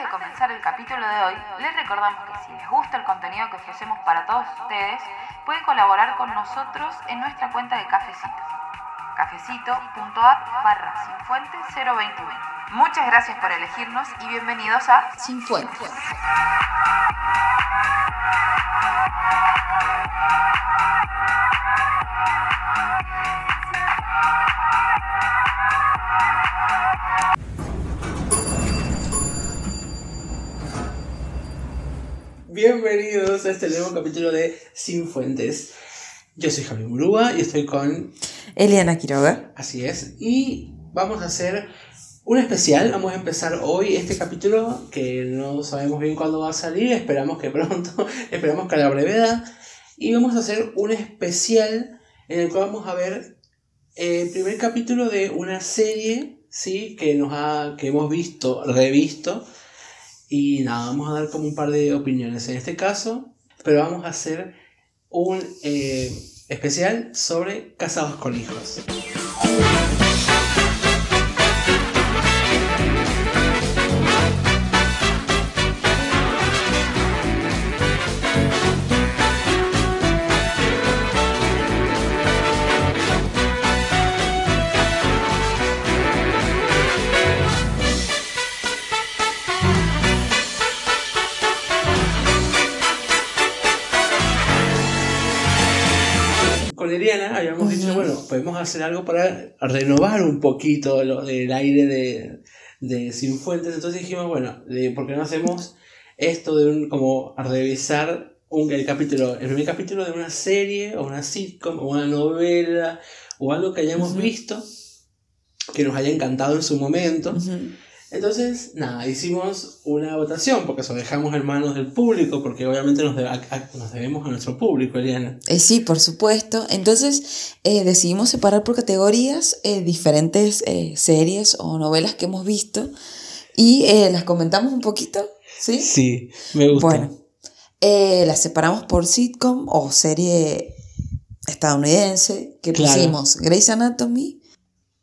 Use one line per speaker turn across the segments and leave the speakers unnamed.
Antes de comenzar el capítulo de hoy, les recordamos que si les gusta el contenido que ofrecemos para todos ustedes, pueden colaborar con nosotros en nuestra cuenta de Cafecito. cafecito.app barra sinfuente 021. Muchas gracias por elegirnos y bienvenidos a
Sin Fuentes.
Bienvenidos a este nuevo capítulo de Sin Fuentes. Yo soy Javier Murúa y estoy con.
Eliana Quiroga.
Así es. Y vamos a hacer un especial. Vamos a empezar hoy este capítulo que no sabemos bien cuándo va a salir. Esperamos que pronto. esperamos que a la brevedad. Y vamos a hacer un especial en el cual vamos a ver el primer capítulo de una serie. Sí, que nos ha. que hemos visto, revisto. Y nada, vamos a dar como un par de opiniones en este caso, pero vamos a hacer un eh, especial sobre casados con hijos. Podemos hacer algo para renovar un poquito lo- el aire de, de Sin Fuentes. Entonces dijimos, bueno, de- ¿por qué no hacemos esto de un, como revisar un, el capítulo, el primer capítulo de una serie o una sitcom o una novela o algo que hayamos visto que nos haya encantado en su momento? Entonces, nada, hicimos una votación, porque eso dejamos en manos del público, porque obviamente nos, de- a- a- nos debemos a nuestro público, Eliana.
Eh, sí, por supuesto. Entonces eh, decidimos separar por categorías eh, diferentes series o novelas que hemos visto y las comentamos un poquito. ¿Sí?
Sí, me gusta.
Bueno, las separamos por sitcom o serie estadounidense que
Claro.
pusimos Grey's Anatomy,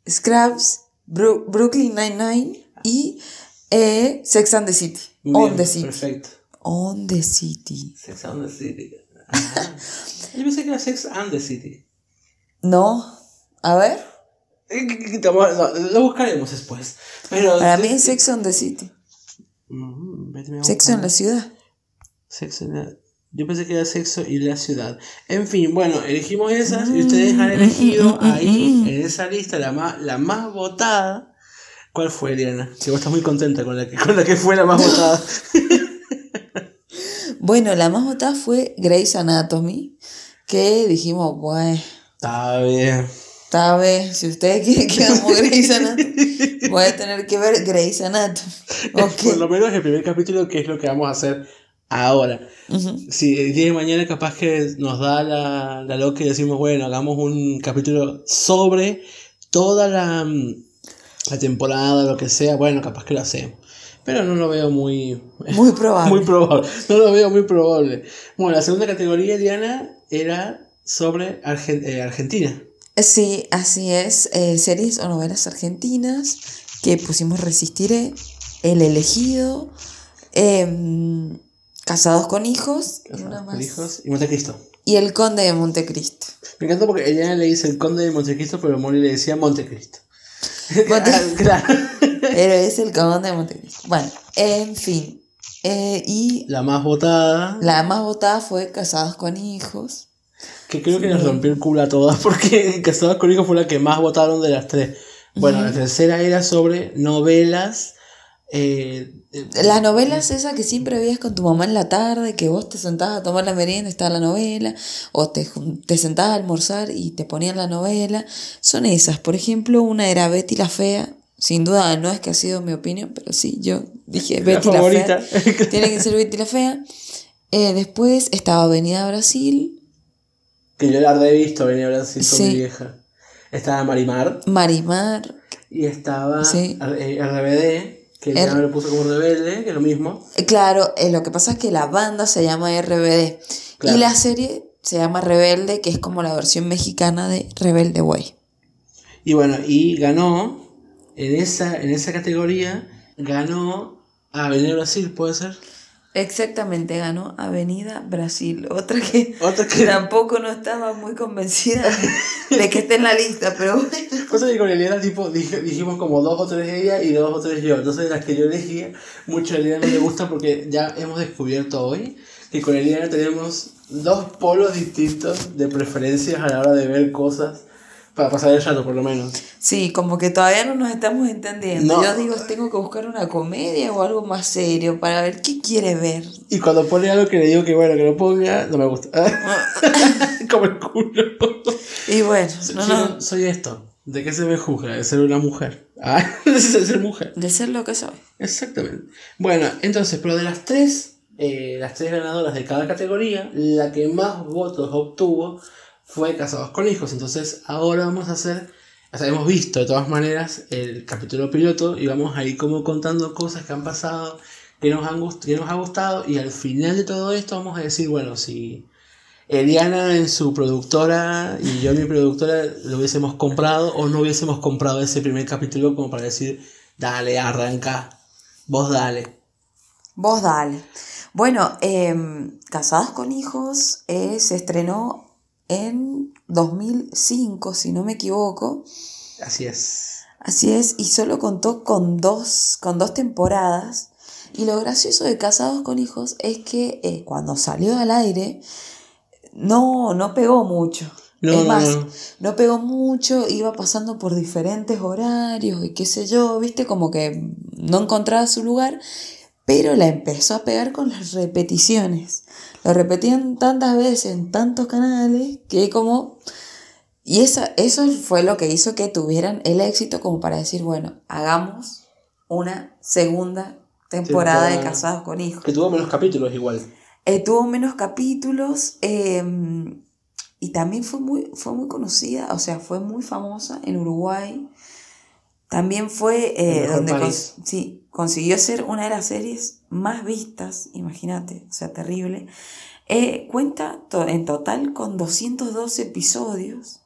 Scrubs, Bru- Brooklyn Nine-Nine y eh, Sex and the City.
Muy
On
bien,
the City.
Perfecto.
On the City.
Sex and the City. Ah. Yo pensé que era Sex and the City.
No, a ver.
Eh, no, Lo buscaremos después. Pero,
Para mí es Sex on the City.
Mm,
Sexo en la ciudad.
Sexo en la- Yo pensé que era sexo y la ciudad. En fin, bueno, elegimos esas y ustedes han elegido ahí, en esa lista, la más, la más votada. ¿Cuál fue, Eliana? Si vos estás muy contenta con la que, con la que fue la más votada.
Bueno, la más votada fue Grey's Anatomy. Que dijimos, bueno,
Está bien.
Está bien, si ustedes quieren que hagamos Grey's Anatomy, voy a tener que ver Grey's Anatomy.
Por lo menos el primer capítulo, que es lo que vamos a hacer ahora. Si el día de mañana capaz que nos da la, la loca y decimos, bueno, hagamos un capítulo sobre toda la, mm, la temporada, lo que sea, bueno, capaz que lo hacemos. Pero no lo veo muy,
Muy probable.
muy probable. No lo veo muy probable. Bueno, la segunda categoría, Diana, era sobre Argen- eh, Argentina.
Sí, así es. eh, series o novelas argentinas que pusimos Resistiré, El Elegido, em, Casados con Hijos y una
Casados
más.
con hijos y Montecristo.
Y El Conde de Montecristo.
Me encantó porque Eliana le dice el conde de Montecristo, pero Mori le decía Montecristo.
Monte-
Ah, claro.
Pero es El Conde de Montecristo. Bueno, en fin. eh, y
La más votada.
la más votada fue Casados con Hijos.
Que creo que nos rompió el culo a todas porque Casados con Hijos fue la que más votaron de las tres. Bueno, la tercera era sobre novelas. Eh, eh,
Las novelas esas que siempre veías con tu mamá en la tarde, que vos te sentabas a tomar la merienda, estaba la novela, o te, te sentabas a almorzar y te ponían la novela, son esas. Por ejemplo, una era Betty la Fea, sin duda no es que ha sido mi opinión, pero sí, yo dije
La
Betty la,
favorita.
Fea, tiene que ser Betty la Fea. Eh, después estaba Avenida Brasil,
que yo la habré visto venir a Brasil con
Sí.
mi vieja. Estaba Marimar
Marimar,
y estaba
Sí.
eh, RBD, que
R-
ya me lo puso como rebelde, que es lo mismo.
Eh, Claro, eh, lo que pasa es que la banda se llama RBD
Claro.
y la serie se llama Rebelde, que es como la versión mexicana de Rebelde Way.
Y bueno, y ganó en esa, en esa categoría, ganó Avenida Brasil, ¿puede ser?
Exactamente, ganó Avenida Brasil. Otra que,
Otra que-
tampoco no estaba muy convencida de que esté en la lista, pero bueno.
Cosa que con Eliana tipo, dij- dijimos como dos o tres ella y dos o tres yo. Entonces las que yo elegía, mucho a Eliana no le gusta porque ya hemos descubierto hoy que con Eliana tenemos dos polos distintos de preferencias a la hora de ver cosas para pasar el rato por lo menos.
Sí, como que todavía no nos estamos entendiendo.
No.
Yo digo, tengo que buscar una comedia o algo más serio para ver qué quiere ver.
Y cuando pone algo que le digo que bueno, que lo ponga, no me gusta. como el culo.
Y bueno, no,
Soy-
no,
Soy esto. ¿De qué se me juzga? De ser una mujer. Ah, de ser mujer.
de ser lo que soy.
Exactamente. Bueno, entonces, pero de las tres, eh, las tres ganadoras de cada categoría, la que más votos obtuvo fue Casados con Hijos. Entonces, ahora vamos a hacer, o sea, hemos visto de todas maneras el capítulo piloto y vamos a ir como contando cosas que han pasado, que nos, han que nos ha gustado y al final de todo esto vamos a decir, bueno, si Eliana en su productora y yo en mi productora lo hubiésemos comprado o no hubiésemos comprado ese primer capítulo como para decir, dale, arranca, vos dale.
Vos dale. Bueno, em, Casadas con Hijos eh, se estrenó en 2005, si no me equivoco.
Así es.
Así es, y solo contó con dos, con dos temporadas. Y lo gracioso de Casados con Hijos es que eh, cuando salió al aire no, no pegó mucho.
No,
es
no,
más,
no.
no pegó mucho, iba pasando por diferentes horarios y qué sé yo, viste, como que no encontraba su lugar, pero la empezó a pegar con las repeticiones. Lo repetían tantas veces en tantos canales que como... Y esa, eso fue lo que hizo que tuvieran el éxito como para decir, bueno, hagamos una segunda temporada de. Casados con Hijos.
Que tuvo menos capítulos igual.
Eh, tuvo menos capítulos eh, y también fue muy, fue muy conocida, o sea, fue muy famosa en Uruguay. También fue eh, donde sí, consiguió ser una de las series más vistas, imagínate, o sea, terrible. Eh, cuenta to- en total con 212 episodios.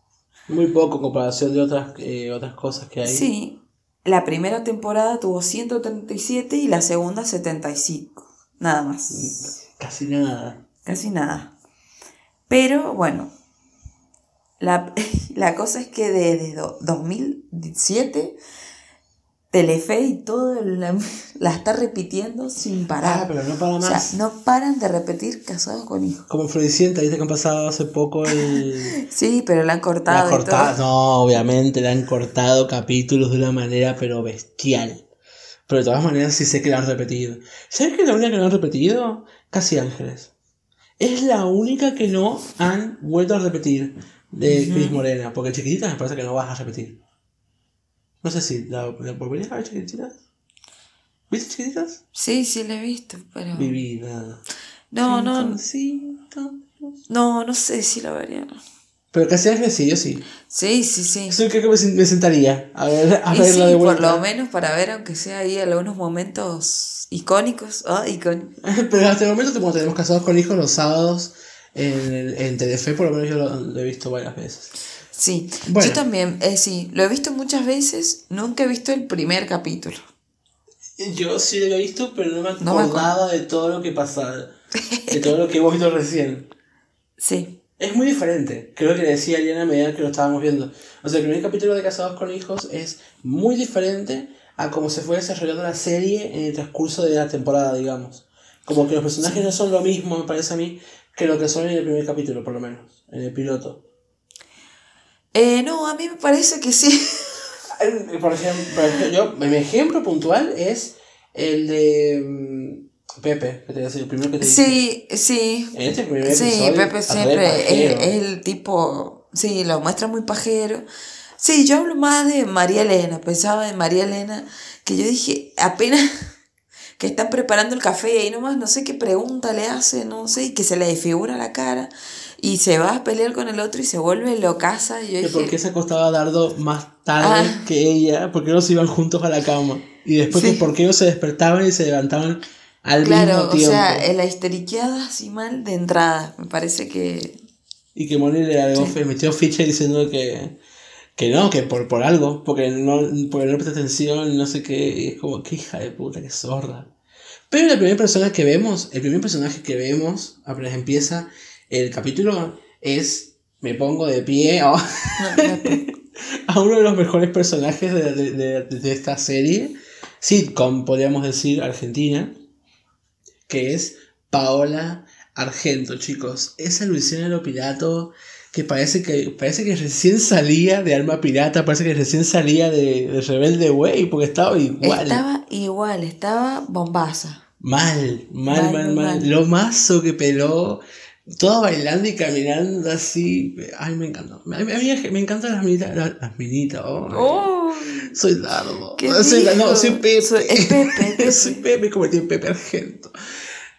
Muy poco en comparación de otras, eh, otras cosas que hay.
Sí, la primera temporada tuvo 137 y la segunda 75, nada más.
Casi nada.
Casi nada. Pero bueno, la, la cosa es que desde do- 2007 Telefe y todo la, la está repitiendo sin
Ah,
parar.
pero no para
o sea,
más.
no paran de repetir Casados con Hijos.
Como Floricienta, viste que han pasado hace poco el...
Sí, pero la han
La
cortado. y
cortado,
todo.
no, obviamente le han cortado capítulos de una manera pero bestial. Pero de todas maneras sí sé que la han repetido. ¿Sabes que la única que no han repetido? Casi Ángeles. Es la única que no han vuelto a repetir de Cris Morena. Porque chiquititas me parece que no vas a repetir. No sé si la, la volverías a ver chiquititas. ¿Viste chiquititas?
Sí, sí, la he visto, pero.
Mi vida.
No, no, no, no sé si la vería. no.
Pero casi Ángeles sí, yo sí.
Sí, sí, sí.
Eso creo que me, me sentaría a ver, a
Y sí,
verla de vuelta.
por lo menos para ver, aunque sea ahí algunos momentos icónicos. Icónicos.
Pero hasta el momento como tenemos casados con hijos los sábados en, en Telefe, por lo menos yo lo, lo he visto varias veces.
Sí,
Bueno.
yo también, eh, sí, lo he visto muchas veces, nunca he visto el primer capítulo.
Yo sí lo había visto, pero no me
No me
acordaba de todo lo que pasaba, de todo lo que hemos visto recién.
Sí,
Es muy diferente, creo que decía Eliana a medida que lo estábamos viendo. O sea, el primer capítulo de Casados con Hijos es muy diferente a cómo se fue desarrollando la serie en el transcurso de la temporada, digamos. Como que los personajes no son lo mismo, me parece a mí, que lo que son en el primer capítulo, por lo menos, en el piloto.
Eh, no, a mí me parece que sí.
Por ejemplo, por ejemplo, yo, mi ejemplo puntual es el de mm, Pepe, que te voy a decir, el primero que te dije.
Sí, sí.
En este primer
Sí,
episodio,
Pepe
re
siempre es el tipo, sí, lo muestra muy pajero. Sí, yo hablo más de María Elena, pensaba en María Elena, que yo dije, apenas que están preparando el café y ahí nomás no sé qué pregunta le hace, no sé, y que se le desfigura la cara y se va a pelear con el otro y se vuelve locaza. Y yo dije,
por qué se acostaba Dardo más tarde
Ah.
que ella, porque no se iban juntos a la cama. Y después
Sí.
por qué no se despertaban y se levantaban al
claro,
mismo
o
tiempo.
sea, eh, la histeriqueada así mal de entrada, me parece que...
Y que Moni le agregó, fe- metió ficha diciendo que, que no, que por, por algo, porque no, porque no presta atención, no sé qué. Y es como, qué hija de puta, qué zorda. Pero la primera persona que vemos, el primer personaje que vemos, apenas empieza el capítulo, es Me pongo de pie a, a uno de los mejores personajes de, de- de- de esta serie, sitcom, podríamos decir, argentina, que es Paola Argento, chicos. Esa Luisiana Lo Pirato que parece que parece que recién salía de Alma Pirata, parece que recién salía de, de Rebelde Way, porque estaba igual.
Estaba igual, estaba bombaza.
Mal, mal,
Mal,
mal. mal. Lo mazo que peló. Todo bailando y caminando así. Ay, me encantó. A mí, a mí me encantan las minitas. Las, las minitas, oh.
¡Oh!
Soy.
¿Qué
Soy- no, soy Pepe.
Soy- Pepe,
soy Pepe, convertí en Pepe Argento.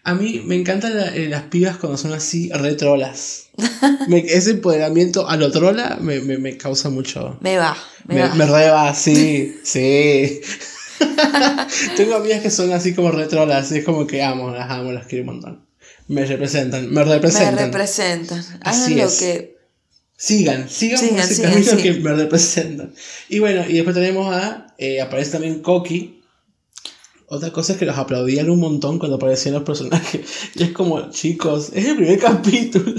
A mí me encantan la- eh, las pibas cuando son así retrolas. Me- ese empoderamiento a lo trola me, me, me causa mucho.
Me va, me,
Me,
va.
me reba, sí, sí. Tengo amigas que son así como retrolas, es como que amo, las amo, las quiero un montón. Me representan, me
Me
representan.
representan. Hagan
Así
lo
es.
que.
Sigan, sigan, por
Sigan,
ese
sigan,
camino que me representan. Y bueno, y después tenemos a, eh, aparece también Coqui. Otra cosa es que los aplaudían un montón cuando aparecían los personajes. Y es como, chicos, es el primer capítulo.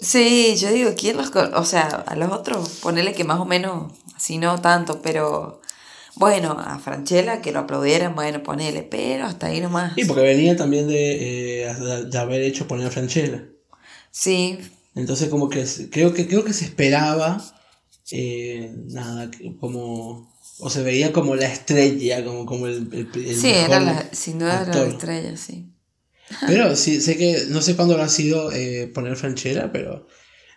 Sí, yo digo, ¿quién los O sea, a los otros, ponele que más o menos, así no tanto, pero. Bueno, a Franchella que lo aplaudieran, bueno, ponele, pero hasta ahí nomás.
Y porque venía también de, eh, de haber hecho poner a Franchella.
Sí,
Entonces como que creo que creo que se esperaba eh, nada como o se veía como la estrella como como el, el, el
sí,
mejor
era la, sin duda era la estrella, sí.
pero sí sé que no sé cuándo habrá sido eh, poner Franchella pero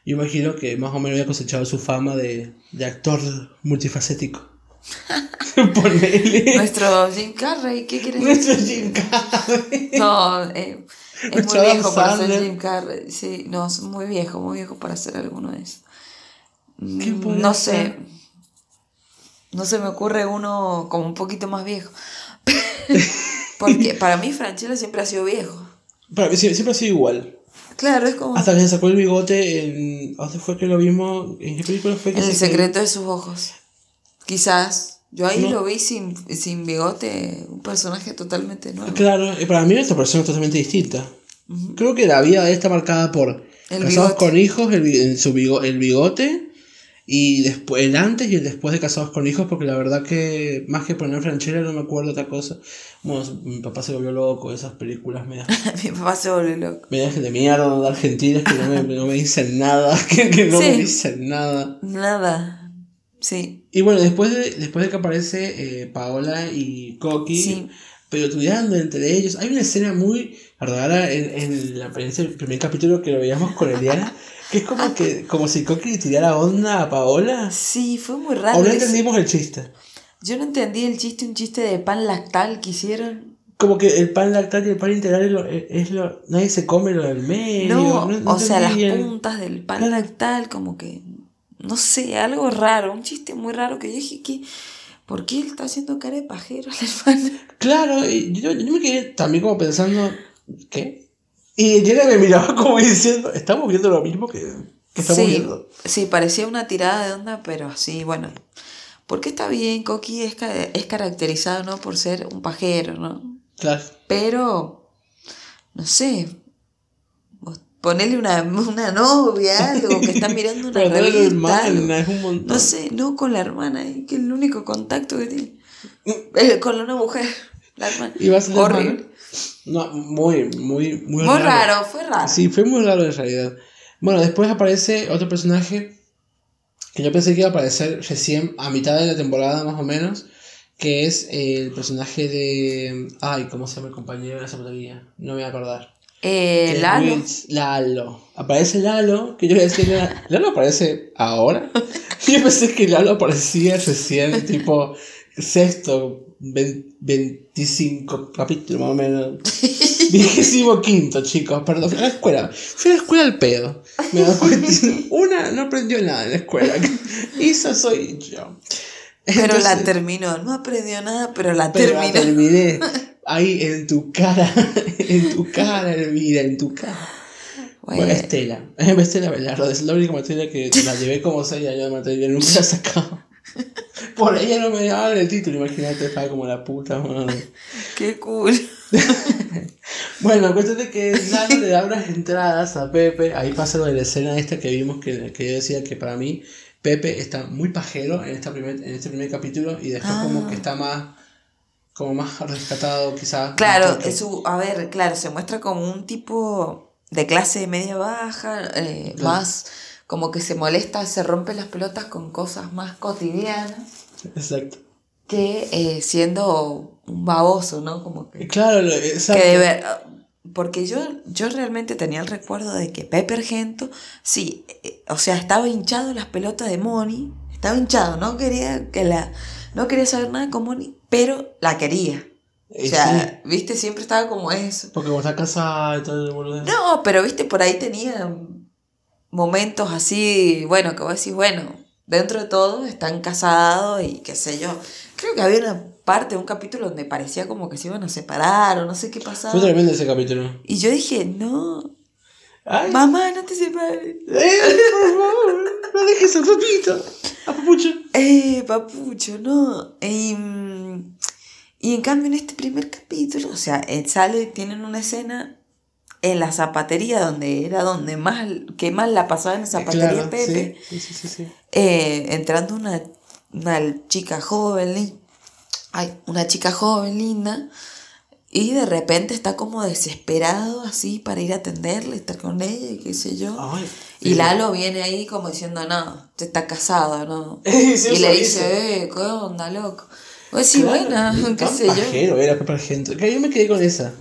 yo imagino que más o menos había cosechado su fama de, de actor multifacético Ponele.
Nuestro Jim Carrey, ¿qué quieres
Nuestro
decir?
Jim Carrey.
No, eh, es muy
Nuestro Adam
viejo para ser. Jim Carrey. Sí, no, es muy viejo, muy viejo para hacer alguno de esos.
¿Qué
Mm, No
ser?
sé. No se me ocurre uno como un poquito más viejo. Porque para mí Franchella siempre ha sido viejo.
Para mí sie- siempre ha sido igual
Claro, es como
hasta que se sacó el bigote en ¿dónde fue que lo vimos? ¿en qué película fue que
el
se
secreto de sus ojos. Quizás. Yo ahí
No.
lo vi sin, sin bigote, un personaje totalmente nuevo.
Claro, y para mí esta persona es totalmente distinta. Creo que la vida está marcada por
El
casados
bigote.
con hijos, el, su bigo- el bigote, y después el antes y el después de casados con hijos, porque la verdad que más que poner franchera no me acuerdo otra cosa. Bueno, mi papá se volvió loco, esas películas medias,
Mi papá se volvió loco.
medias de mierda de argentinas que no me, no me dicen nada, que, que no me dicen nada.
Nada. Sí.
Y bueno, después de, después de que aparece eh, Paola y Coqui,
Sí.
pelotudeando entre ellos, hay una escena muy rara en, en, la, en primer capítulo que lo veíamos con Eliana, que es como que como si Coqui tirara onda a Paola.
Sí, fue muy
O
raro.
no
ese-
entendimos el chiste.
Yo no entendí el chiste, un chiste de pan lactal que hicieron.
Como que el pan lactal y el pan integral es lo, es lo- nadie se come lo del medio.
No,
no
o sea, las
bien.
puntas del pan lactal, como que, no sé, algo raro, un chiste muy raro que yo dije que, ¿por qué él está haciendo cara de pajero la hermana?
Claro, y yo, yo me quedé también como pensando, ¿qué? Y Eliana me miraba como diciendo, estamos viendo lo mismo que, que estamos
sí,
viendo.
sí, parecía una tirada de onda, pero sí, bueno. Porque está bien, Coqui es, es caracterizado, ¿no? Por ser un pajero, ¿no?
Claro.
Pero, no sé, vos ponele una, una novia, algo, que está mirando una
Pero es
revista,
hermana, es un montón.
No sé, no con la hermana, que es el único contacto que tiene. Eh, con una mujer, la hermana.
¿Y va a
Horrible.
No, muy, muy, muy,
Muy raro, fue raro.
Sí, fue muy raro en realidad. Bueno, después aparece otro personaje que yo pensé que iba a aparecer recién a mitad de la temporada más o menos, que es el personaje de... Ay, ¿cómo se llama el compañero de la secretaría? No me voy a acordar.
Eh, Lalo.
Wills- Lalo. Aparece Lalo, que yo le decía, ¿Lalo aparece ahora? yo pensé que Lalo aparecía recién, tipo sexto, vein- 25 capítulo más o menos. Vigésimo quinto, chicos, perdón. Fui a la escuela. Fui a la escuela al pedo. Me da cuenta. Una no aprendió nada en la escuela. Esa soy yo.
Pero la terminó, no aprendió nada, pero la
pero la
terminó.
terminé. Ahí en tu cara. En tu cara, Elvira, en tu cara. Bueno,
Bueno,
Estela. Estela Velardo. Es la única materia que la llevé como 6 años de materia. Nunca la he sacado. Por ella no me daban el título, imagínate, estaba como la puta madre.
Qué cool.
Bueno, es que Lalo le da unas entradas a Pepe. Ahí pasa lo de la escena esta que vimos que, que yo decía que para mí Pepe está muy pajero en, esta primer, en este primer capítulo y después como que está más como más rescatado quizás.
Claro, es su, a ver, claro, se muestra como un tipo de clase media baja, eh, más como que se molesta, se rompe las pelotas con cosas más cotidianas.
Exacto.
Que eh, siendo un baboso, ¿no? Como que...
Claro, exacto.
Que de ver, porque yo, yo realmente tenía el recuerdo de que Pepe Argento, sí, eh, o sea, estaba hinchado las pelotas de Moni, estaba hinchado, no quería que la, no quería saber nada con Moni, pero la quería. O sea, viste, siempre estaba como eso.
Porque como está casada y todo el boludo.
No, pero viste, por ahí tenía momentos así, bueno, que vos decís, bueno, dentro de todo están casados y qué sé yo. Creo que había una parte de un capítulo donde parecía como que se iban a separar o no sé qué pasaba.
Fue tremendo ese capítulo.
Y yo dije, no. Mamá, no te separes.
Eh, por favor, no dejes a papito. A papucho.
Eh, papucho, no. Y, y en cambio en este primer capítulo, o sea, sale, tienen una escena en la zapatería donde era donde más que más la pasaba en la zapatería Pepe
sí, sí, sí,
eh, entrando una, una chica joven ay, una chica joven linda y de repente está como desesperado así para ir a atenderle estar con ella y qué sé yo. Y Lalo viene ahí como diciendo no te está casado no y le dice eh qué onda loco pues sí bueno qué sé
yo. era que yo me quedé con esa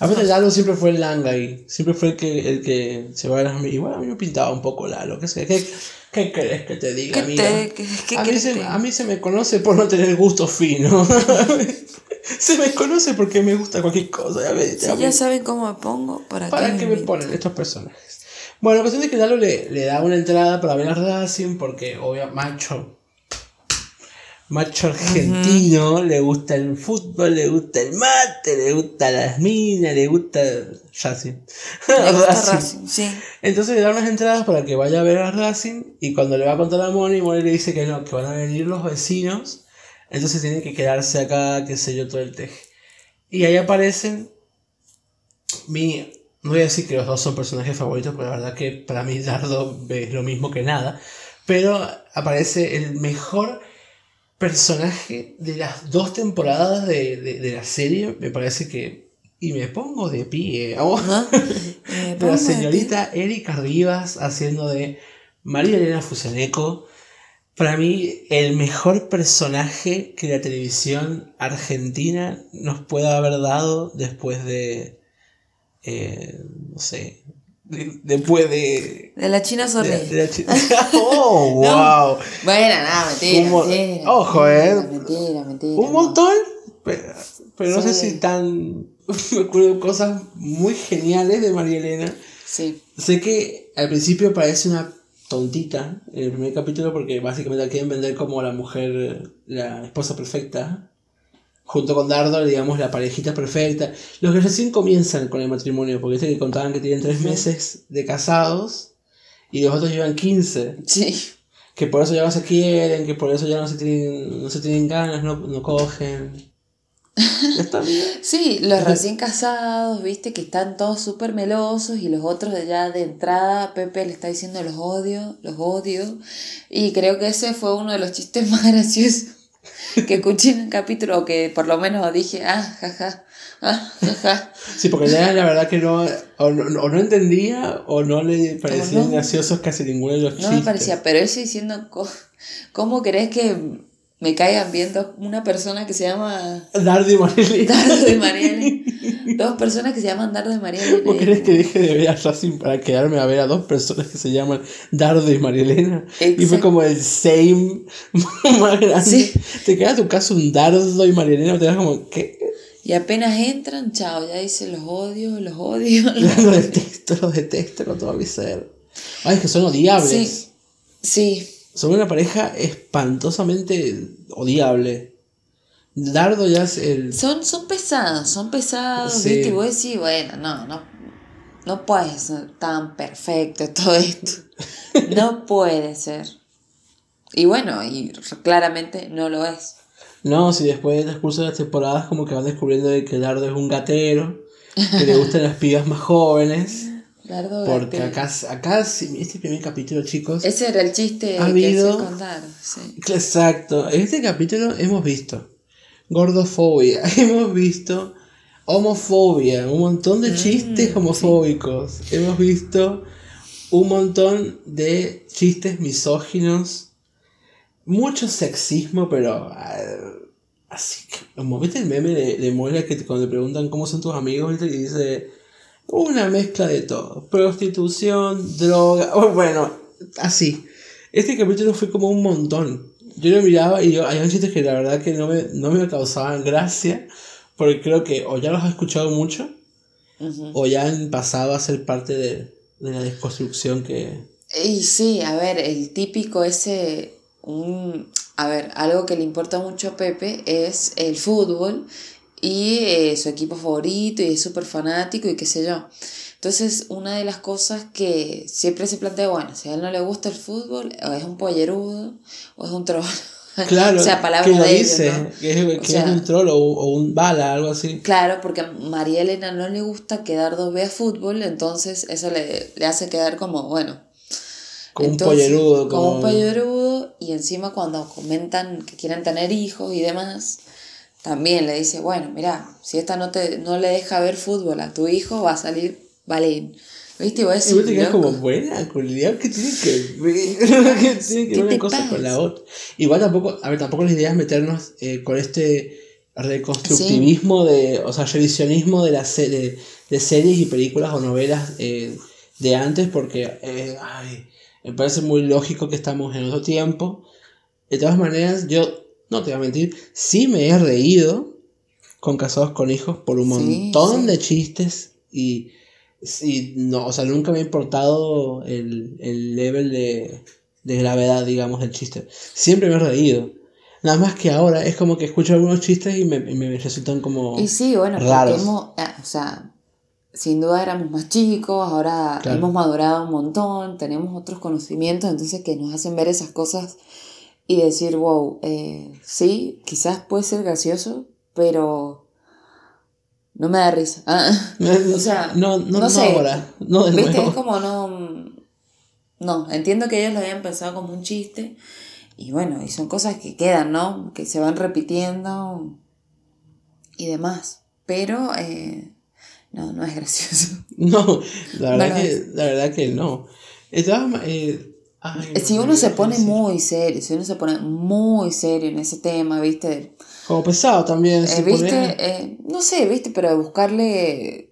Aparte Lalo siempre fue el langa y siempre fue el que, el que se va a las... Y bueno, a mí me pintaba un poco Lalo. ¿Qué, qué, qué crees que te diga,
amiga? ¿Qué, qué
a, mí se, a mí se me conoce por no tener gusto fino. se me conoce porque me gusta cualquier cosa. Ya,
si ya saben cómo me pongo, ¿para,
¿Para qué me, ponen estos personajes? Bueno, la cuestión es que Lalo le, le da una entrada para ver a Racing porque, obviamente, macho, macho argentino, le gusta el fútbol, le gusta el mate, le gusta las minas, le gusta Racing.
Le gusta Racing, sí.
Entonces le da unas entradas para que vaya a ver a Racing y cuando le va a contar a Moni, Moni le dice que no, que van a venir los vecinos, entonces tiene que quedarse acá, qué sé yo, todo el teje. Y ahí aparecen mi... No voy a decir que los dos son personajes favoritos, porque la verdad que para mí Dardo es lo mismo que nada, pero aparece el mejor personaje de las dos temporadas de, de, la serie, me parece que. Y me pongo de pie. La señorita Erika Rivas haciendo de María Elena Fuseneco. Para mí, el mejor personaje que la televisión argentina nos pueda haber dado después de. Eh, no sé, después de.
De la China Sorri.
¡Oh, wow!
Bueno, nada, mentira,
Ojo,
eh. Mentira, mentira.
Un montón, pero, no sé si tan. Me acuerdo de cosas muy geniales de María Elena.
Sí.
Sé que al principio parece una tontita en el primer capítulo porque básicamente la quieren vender como la mujer, la esposa perfecta junto con Dardo, digamos, la parejita perfecta. Los que recién comienzan con el matrimonio, porque este que contaban que tienen tres meses de casados y los otros llevan 15.
Sí.
Que por eso ya no se quieren, que por eso ya no se tienen, no se tienen ganas, no, no cogen. Está bien.
sí, los recién casados, viste, que están todos súper melosos y los otros ya de entrada, Pepe le está diciendo los odio, los odio. Y creo que ese fue uno de los chistes más graciosos que escuché en un capítulo que por lo menos dije, ah, jaja, ah, jaja.
Sí, porque ya la verdad que no o, no, entendía o no le parecían graciosos casi ninguno de los chistes.
No me parecía, pero eso diciendo, ¿cómo querés que me caigan viendo una persona que se llama...
Dardo y Marielena.
Dardo y Marielena. dos personas que se llaman Dardo y Marielena.
¿Vos querés que deje de ver a Racing para quedarme a ver a dos personas que se llaman Dardo y Marielena? Y fue como el same más grande. Sí. Te queda tu caso un Dardo y Marielena, te das como, ¿qué?
Y apenas entran, chao, ya dice los odio, los odio.
Los, detesto, los detesto con todo mi ser. Ay, es que son odiables.
Sí. Sí.
Son una pareja espantosamente odiable. Dardo ya es el.
Son, son pesados, son pesados, ¿viste? Y vos decís, bueno, no, no, no puede ser tan perfecto todo esto. no puede ser. Y bueno, y claramente no lo es.
No, si después del transcurso de las temporadas como que van descubriendo de que Dardo es un gatero, que le gustan las pibas más jóvenes. Porque acá, acá, este primer capítulo, chicos.
Ese era el chiste
Ha
que
habido-
hacía contar. Sí.
Exacto, en este capítulo hemos visto gordofobia, hemos visto homofobia, un montón de chistes homofóbicos, hemos visto un montón de chistes misóginos, mucho sexismo, pero ah, así que, como viste el meme de, de Mola que te- cuando le preguntan cómo son tus amigos y dice una mezcla de todo, prostitución, droga, o bueno, así. Este capítulo fue como un montón. Yo lo miraba y yo, hay chistes que la verdad que no me, no me causaban gracia, porque creo que o ya los has escuchado mucho, o ya han pasado a ser parte de, de la desconstrucción que...
Y sí, a ver, el típico ese, un, a ver, algo que le importa mucho a Pepe es el fútbol y eh, su equipo favorito y es súper fanático y qué sé yo. Entonces, una de las cosas que siempre se plantea, bueno, si a él no le gusta el fútbol, o es un pollerudo, o es un troll.
Claro,
o sea, palabras
que lo
de ellos,
dice,
¿no?
que, es,
O
que
sea-
es un troll o, o un bala, algo así.
Claro, porque a María Elena no le gusta que Dardo vea fútbol, entonces eso le, le hace quedar como, bueno,
Como un pollerudo.
Como
Como
un pollerudo, y encima cuando comentan que quieren tener hijos y demás, también le dice, bueno, mira, si esta no, te, no le deja ver fútbol a tu hijo, va a salir Balín. ¿Viste? Y vos
Y
decís,
vos te quedas
"Loco".
como buena, culiao, ¿qué tiene que ver? ¿Qué tiene que
¿Qué
ver una cosa
pasa?
con la otra? Igual tampoco, a ver, tampoco la idea es meternos eh, con este reconstructivismo de, o sea, revisionismo de las de, de series y películas o novelas eh, de antes, porque eh, ay, me parece muy lógico que estamos en otro tiempo. De todas maneras, yo no te voy a mentir, sí me he reído con Casados con Hijos por un
Sí,
montón
sí.
de chistes y, y no, o sea, nunca me ha importado el, el level de, de gravedad, digamos, del chiste. Siempre me he reído. Nada más que ahora es como que escucho algunos chistes y me, me resultan como...
Y sí, bueno,
raros.
hemos, ah, o sea, sin duda éramos más chicos, ahora
Claro.
hemos madurado un montón, tenemos otros conocimientos, entonces que nos hacen ver esas cosas y decir, wow, eh, sí, quizás puede ser gracioso, pero no me da risa. Ah, o sea,
no, no,
no
no
sé.
ahora, no
¿Viste?
nuevo.
Es como no... No, entiendo que ellos lo habían pensado como un chiste y bueno, y son cosas que quedan, ¿no? Que se van repitiendo y demás. Pero eh, no, no es gracioso.
No, la verdad,
No
que, la verdad que no. Eh, ay,
si
no,
uno
no
se pone muy serio, si uno se pone muy serio en ese tema, ¿viste?
Como pesado también.
Eh, ¿Viste? Eh, no sé, ¿viste? Pero buscarle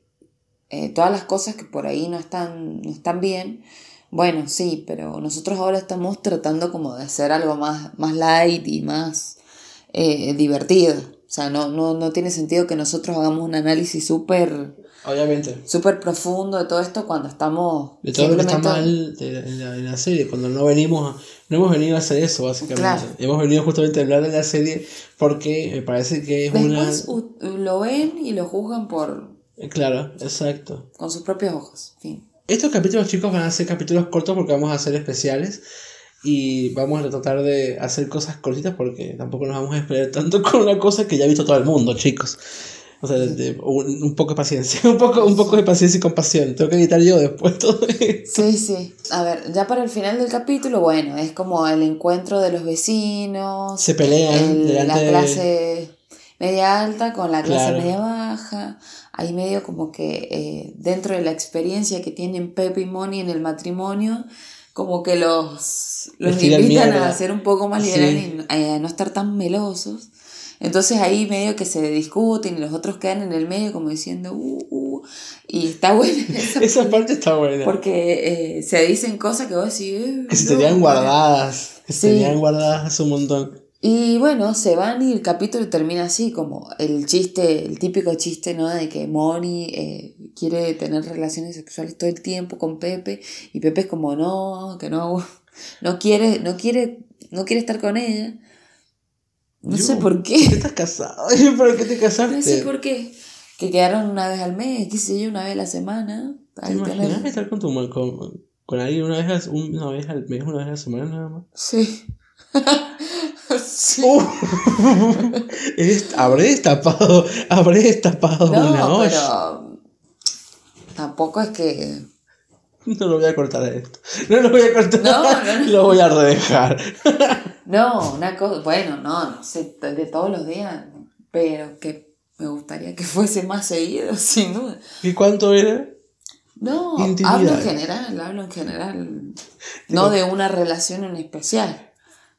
eh, todas las cosas que por ahí no están, no están bien. Bueno, sí, pero nosotros ahora estamos tratando como de hacer algo más, más light y más eh, divertido. O sea, no, no, no tiene sentido que nosotros hagamos un análisis súper
Obviamente.
súper profundo de todo esto cuando estamos
De todo lo que está mal de en, la, en la serie, cuando no venimos, a- no hemos venido a hacer eso, básicamente.
Claro.
Hemos venido justamente a hablar de la serie porque me parece que es
Después
una...
lo ven y lo juzgan por
Eh, Claro, exacto.
con sus propios ojos. Fin.
Estos capítulos, chicos, van a ser capítulos cortos porque vamos a hacer especiales y vamos a tratar de hacer cosas cortitas porque tampoco nos vamos a esperar tanto con una cosa que ya ha visto todo el mundo, chicos. O sea, de- un, un poco de paciencia, un poco, un poco de paciencia y compasión. Tengo que editar yo después todo esto.
Sí, sí. A ver, ya para el final del capítulo, bueno, es como el encuentro de los vecinos.
Se pelean
el- la
de-
clase media alta con la clase
Claro.
media baja. Hay medio como que eh, dentro de la experiencia que tienen Pepe y Moni en el matrimonio, como que los, los invitan
mierda.
a ser un poco más
Sí.
liberales y eh, a no estar tan melosos. Entonces ahí medio que se discuten y los otros quedan en el medio como diciendo, uh, uh, y está buena esa
Esa parte está buena.
porque eh, se dicen cosas que vos decís. "Eh,
Que se tenían
bueno".
guardadas. Que se
Sí.
tenían guardadas hace un montón.
Y bueno, se van y el capítulo termina así, como el chiste, el típico chiste, ¿no? De que Moni eh, quiere tener relaciones sexuales todo el tiempo con Pepe y Pepe es como no, que no, no quiere, no quiere, no quiere estar con ella. No
Yo,
sé por
¿Por qué
qué.
estás casado? ¿Por qué te casaste?
No sé por qué. Que quedaron una vez al mes, qué sé yo, una vez a la semana.
¿Te imaginas estar con tu con, con alguien una vez, al, una vez al mes, una vez a la semana nada más?
Sí. Sí.
Uh, habré destapado, habré destapado una
No,
olla.
pero tampoco es que
No lo voy a cortar a esto. No lo voy a cortar.
No, no, no.
Lo voy a redejar.
No, una cosa, bueno, no, no sé, de todos los días, pero que me gustaría que fuese más seguido, sin duda.
¿Y cuánto era?
No,
Intimidad.
hablo en general, hablo en general, no de una relación en especial.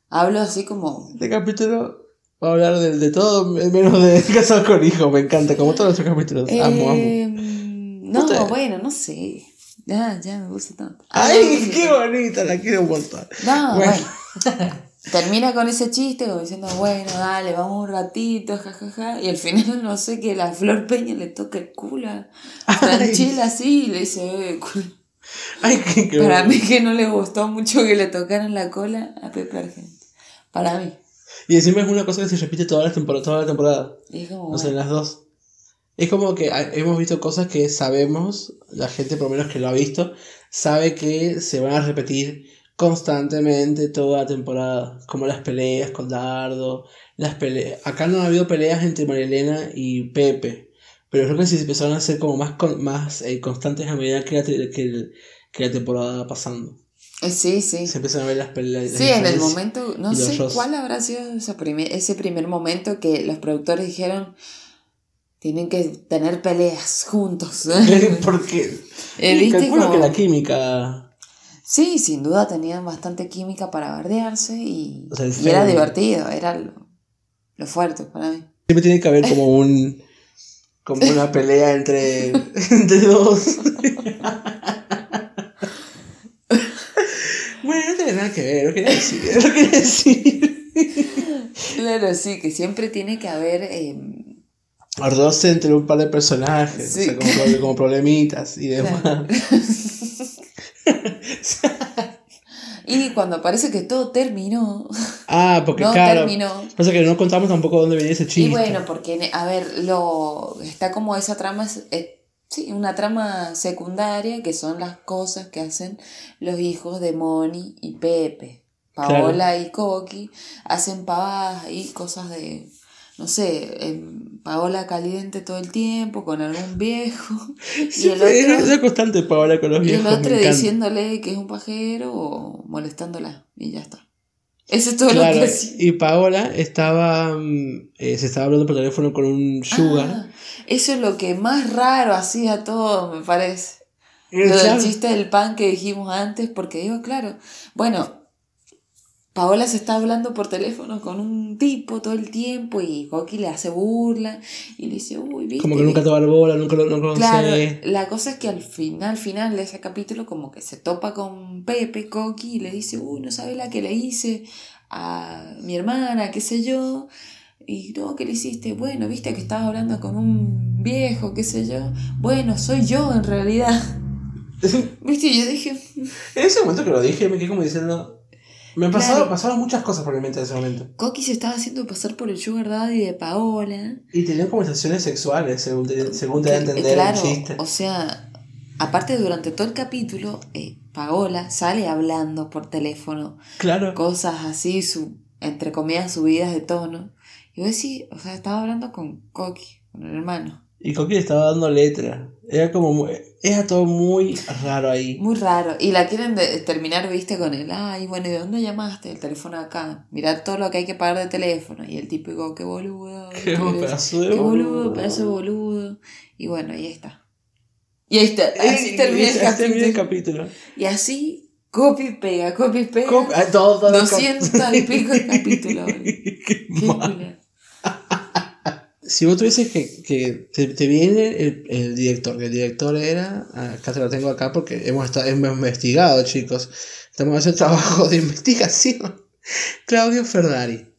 Hablo así como
Este capítulo va a hablar de, de todo menos de casados con hijos. Me encanta, como todos los capítulos. amo, amo.
Eh, No,
Usted-
bueno, no sé. Ya, ya me gusta tanto.
¡Ay, qué bonita! La quiero un montón.
No,
Bueno.
bueno. Termina con ese chiste, como diciendo, bueno, dale, vamos un ratito, jajaja. Y al final, no sé, que la Flor Peña le toca el culo a Franchella así y le dice, eh, culo.
¡Ay, qué, qué
Para
bonito.
mí que no le gustó mucho que le tocaran la cola a Pepe Argento. Para mí.
Y encima es una cosa que se repite toda la temporada. Toda la temporada.
Y es como,
O sea, en
bueno,
las dos. Es como que hemos visto cosas que sabemos, la gente por lo menos que lo ha visto, sabe que se van a repetir constantemente toda la temporada. Como las peleas con Dardo, las peleas... Acá no ha habido peleas entre Marielena y Pepe, pero creo que sí empezaron a ser como más, con- más eh, constantes a medida que la, que, que la temporada va pasando.
eh, sí, sí.
Se empiezan a ver las peleas.
Sí, en el momento, no sé cuál habrá sido ese primer, ese primer momento que los productores dijeron, tienen que tener peleas juntos.
Porque...
Eh, ¿viste
calculo
como-
que la química...
Sí, sin duda tenían bastante química para bardearse y,
O sea, el
y era divertido, era lo, lo fuerte para mí.
Siempre tiene que haber como un. como una pelea entre. entre dos. bueno, no tiene nada que ver, no quería decir. No quería decir.
Claro, sí, que siempre tiene que haber... eh,
Roce entre un par de personajes,
Sí.
o sea, como problemitas y demás.
Claro. y cuando parece que todo terminó,
Ah, porque
no
claro.
terminó.
Pasa que no contamos tampoco dónde venía ese chiste.
Y bueno, porque, a ver, lo está como esa trama, eh, sí, una trama secundaria que son las cosas que hacen los hijos de Moni y Pepe. Paola y Coqui hacen pavadas y cosas de, no sé, em, Paola caliente todo el tiempo con algún viejo y el
es
otro,
una constante Paola con los
y el
viejos.
otro diciéndole que es un pajero o molestándola y ya está. Eso es todo lo que hacía.
y Paola estaba. mm, eh, se estaba hablando por teléfono con un sugar.
Ah, eso es lo que más raro hacía todo, me parece.
Y
Lo del chiste del pan que dijimos antes, porque digo, claro, bueno, Paola se está hablando por teléfono con un tipo todo el tiempo y Coqui le hace burla y le dice, uy, viste.
Como que nunca te va bola, nunca lo no.
Claro, la cosa es que al final, final de ese capítulo, como que se topa con Pepe, Coqui, y le dice, uy, no sabes la que le hice a mi hermana, qué sé yo. Y no, ¿qué le hiciste? Bueno, viste que estabas hablando con un viejo, qué sé yo. Bueno, soy yo en realidad. Viste, y yo dije,
En ese momento que lo dije, me quedé como diciendo. Me pasaron,
Claro.
pasaron muchas cosas por mi mente en ese momento.
Coqui se estaba haciendo pasar por el sugar daddy de Paola.
Y tenían conversaciones sexuales, según te, según te da a
Que-
entender
claro,
el chiste.
o sea, aparte durante todo el capítulo, eh, Paola sale hablando por teléfono
Claro.
cosas así, su, entre comillas, subidas de tono. Y vos decís, o sea, estaba hablando con Coqui, con el hermano.
Y Coqui le estaba dando letra. Era como. muy- Era todo muy raro ahí.
Muy raro. Y la quieren de- terminar, viste, con el, ay, bueno, ¿y de dónde llamaste? El teléfono acá. Mirá todo lo que hay que pagar de teléfono. Y el tipo digo, qué boludo.
Qué pedazo de
Qué boludo, pedazo de boludo. Y bueno, ahí está. Y ahí está. Así termina el capítulo. Y así, copy pega, copy pega.
Cop- ah, todo, todo,
200 y pico de capítulo.
Qué
Qué.
Si vos tuvieses que, que te, te viene el, el director, que el director era, acá te lo tengo acá porque hemos, estado, hemos investigado, chicos, estamos haciendo trabajo de investigación. Claudio Ferrari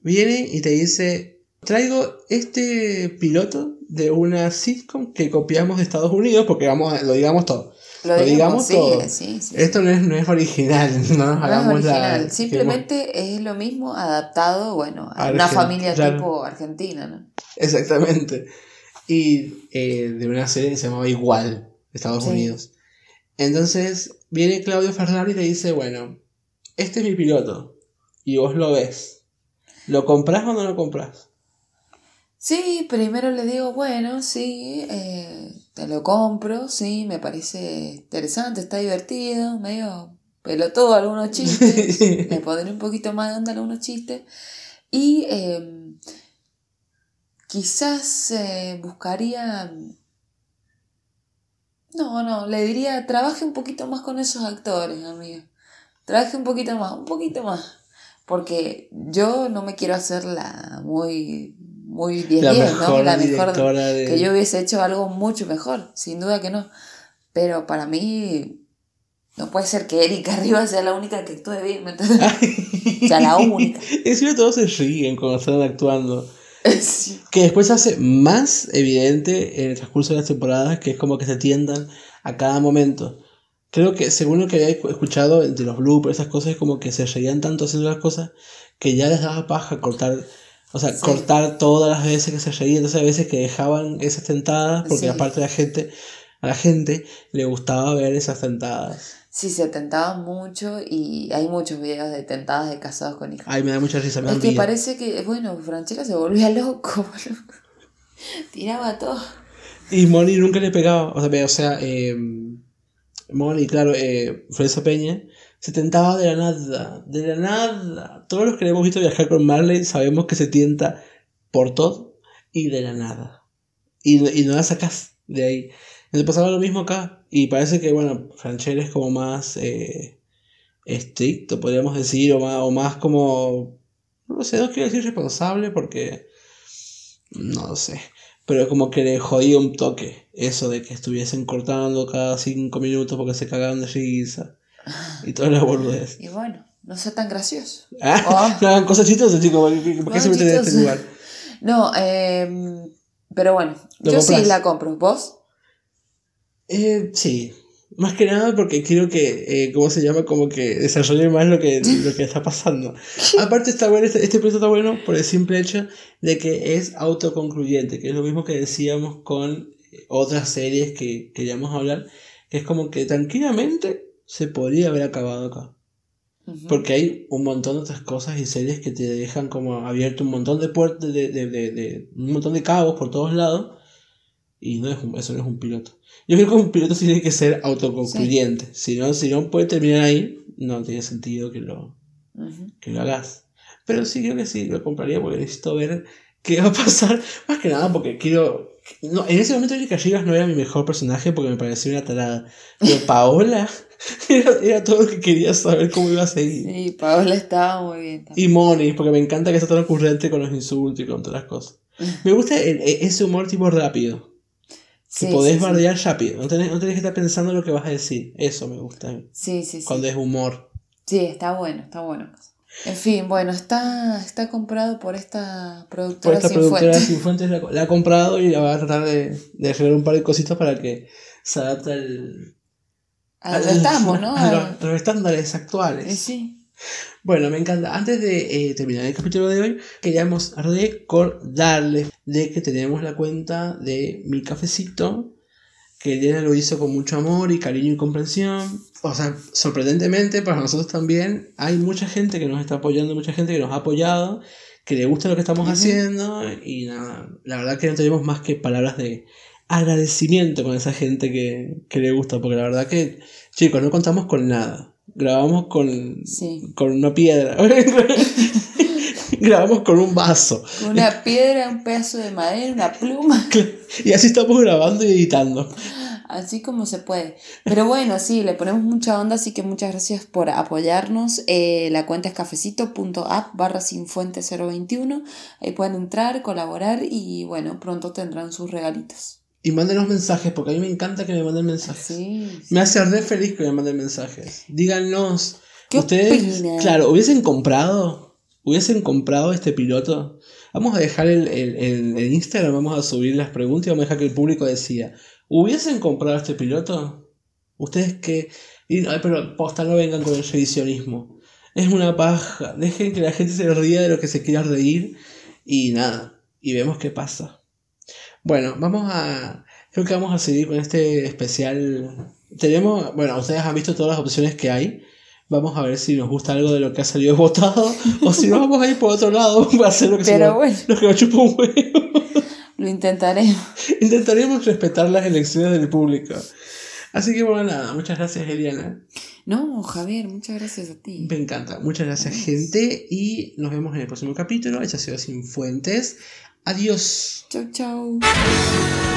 viene y te dice, traigo este piloto de una sitcom que copiamos de Estados Unidos porque vamos a- lo digamos todo.
Lo,
Lo
digamos,
digamos
sí,
todo.
sí, sí.
Esto no es, no es original, no nos
No es
hagamos
original, simplemente es lo mismo adaptado, bueno, a una familia
claro.
tipo argentina, ¿no?
Exactamente. Y eh, de una serie que se llamaba Igual, de Estados
Sí.
Unidos. Entonces viene Claudio Ferrari y te dice, bueno, este es mi piloto. y vos lo ves, ¿lo comprás o no lo comprás?
Sí, primero le digo, bueno, sí, eh, te lo compro, sí, me parece interesante, está divertido, medio pelotudo algunos chistes, le pondré un poquito más de onda algunos chistes, y em, quizás eh, buscaría... No, no, le diría, trabaje un poquito más con esos actores, amiga. Trabaje un poquito más, un poquito más. Porque yo no me quiero hacer la muy, muy 10
La
10, ¿no? La mejor
de-
que yo hubiese hecho algo mucho mejor, sin duda que no. Pero para mí no puede ser que Erika Rivas sea la única que actúe bien, ¿me entiendes? o sea, la única.
Encima todos se ríen cuando están actuando.
Sí.
Que después se hace más evidente en el transcurso de las temporadas, que es como que se tiendan a cada momento. Creo que según lo que había escuchado de los bloopers, esas cosas, es como que se reían tanto haciendo las cosas que ya les daba paja cortar, o sea,
Sí.
cortar todas las veces que se reían, entonces a veces que dejaban esas tentadas, porque
Sí.
aparte la gente, a la gente le gustaba ver esas tentadas.
Sí, se tentaban mucho y hay muchos videos de tentadas de casados con hijos.
Ay, me da mucha risa, me
es que parece que, bueno, Franchella se volvía loco. Tiraba todo.
Y Moni nunca le pegaba. O sea, o sea eh, Moni, claro, eh, Florencia Peña, se tentaba de la nada. De la nada. Todos los que le hemos visto viajar con Marley sabemos que se tienta por todo y de la nada. Y, y no la sacas de ahí. Entonces pasaba lo mismo acá. Y parece que, bueno, Franchella es como más eh, estricto, podríamos decir, o más, o más como. No sé, no quiero decir responsable porque. No lo sé. Pero como que le jodía un toque eso de que estuviesen cortando cada cinco minutos porque se cagaban de risa. Y todas las boludez.
Y bueno, no sea tan gracioso.
Ah,
Oh.
no cosas chistosas, chicos. ¿Por qué, por qué
No,
se meten en este lugar?
No, eh, pero bueno,
¿Lo
yo sí la compro. ¿Vos?
Eh, sí. Más que nada porque quiero que, eh, ¿cómo se llama? Como que desarrolle más lo que, lo que está pasando. Aparte está bueno, este, este proyecto está bueno por el simple hecho de que es autoconcluyente, que es lo mismo que decíamos con eh, otras series que queríamos hablar, que es como que tranquilamente se podría haber acabado acá. Porque hay un montón de otras cosas y series que te dejan como abierto un montón de puertas, de, de, de, de- un montón de cabos por todos lados. Y no es un- eso no es un piloto. Yo creo que un piloto sí tiene que ser autoconcluyente. Si, no, si no puede terminar ahí, no tiene sentido que lo, que lo hagas. Pero sí creo que sí, lo compraría porque necesito ver qué va a pasar. Más que nada porque quiero... No, en ese momento Erika Rivas no era mi mejor personaje porque me parecía una tarada. Pero Paola era, era todo lo que quería saber cómo iba a seguir.
Sí, Paola estaba muy bien. también.
Y Moni, porque me encanta que sea tan ocurrente con los insultos y con todas las cosas. Me gusta el- e- ese humor tipo rápido. Que
Sí,
podés
sí, sí.
bardear rápido. No tenés, no tenés que estar pensando lo que vas a decir. Eso me gusta. a mí,
Sí, sí, sí.
Cuando es humor.
Sí, está bueno, está bueno. En fin, bueno, está, está comprado por esta
Por
productora
esta
sin
productora
fuente.
Sin Fuentes la, la ha comprado y la va a tratar de, de arreglar un par de cositas para que se adapte al,
A que estamos, ¿no?
A-
a
los estándares actuales.
Eh, sí.
Bueno, me encanta. Antes de eh, terminar el capítulo de hoy, queríamos recordarles de que tenemos la cuenta de Mi Cafecito, que Elena lo hizo con mucho amor y cariño y comprensión. O sea, sorprendentemente para nosotros también hay mucha gente que nos está apoyando, mucha gente que nos ha apoyado, que le gusta lo que estamos haciendo y nada, la verdad que no tenemos más que palabras de agradecimiento con esa gente que, que le gusta, porque la verdad que, chicos, no contamos con nada. Grabamos con,
Sí.
con una piedra. Grabamos con un vaso.
Una piedra, un pedazo de madera, una pluma,
Y así estamos grabando y editando.
así como se puede. Pero bueno, sí, le ponemos mucha onda, así que muchas gracias por apoyarnos. Eh, la cuenta es cafecito.app barra sinfuente 021. Ahí pueden entrar, colaborar y bueno, pronto tendrán sus regalitos.
Y mándenos mensajes, porque a mí me encanta que me manden mensajes.
Sí.
Me hace re feliz que me manden mensajes. Díganos.
¿Qué
ustedes,
opinan?
claro, hubiesen comprado, hubiesen comprado este piloto. Vamos a dejar el, el, el- el Instagram, vamos a subir las preguntas y vamos a dejar que el público decida. ¿Hubiesen comprado este piloto? Ustedes que... y- ay, pero posta, no vengan con el revisionismo. Es una paja. Dejen que la gente se ría de lo que se quiera reír y nada. Y vemos qué pasa. Bueno, vamos a... Creo que vamos a seguir con este especial. Tenemos... Bueno, ustedes han visto todas las opciones que hay. Vamos a ver si nos gusta algo de lo que ha salido votado o si nos vamos a ir por otro lado para hacer lo que,
Pero bueno.
lo que nos chupa un huevo.
Lo intentaremos.
Intentaremos respetar las elecciones del público. Así que bueno, nada, muchas gracias Eliana.
No, Javier, muchas gracias a ti.
Me encanta. Muchas gracias gente y nos vemos en el próximo capítulo. Esta ha sido Sin Fuentes. Adiós.
Chau, chau.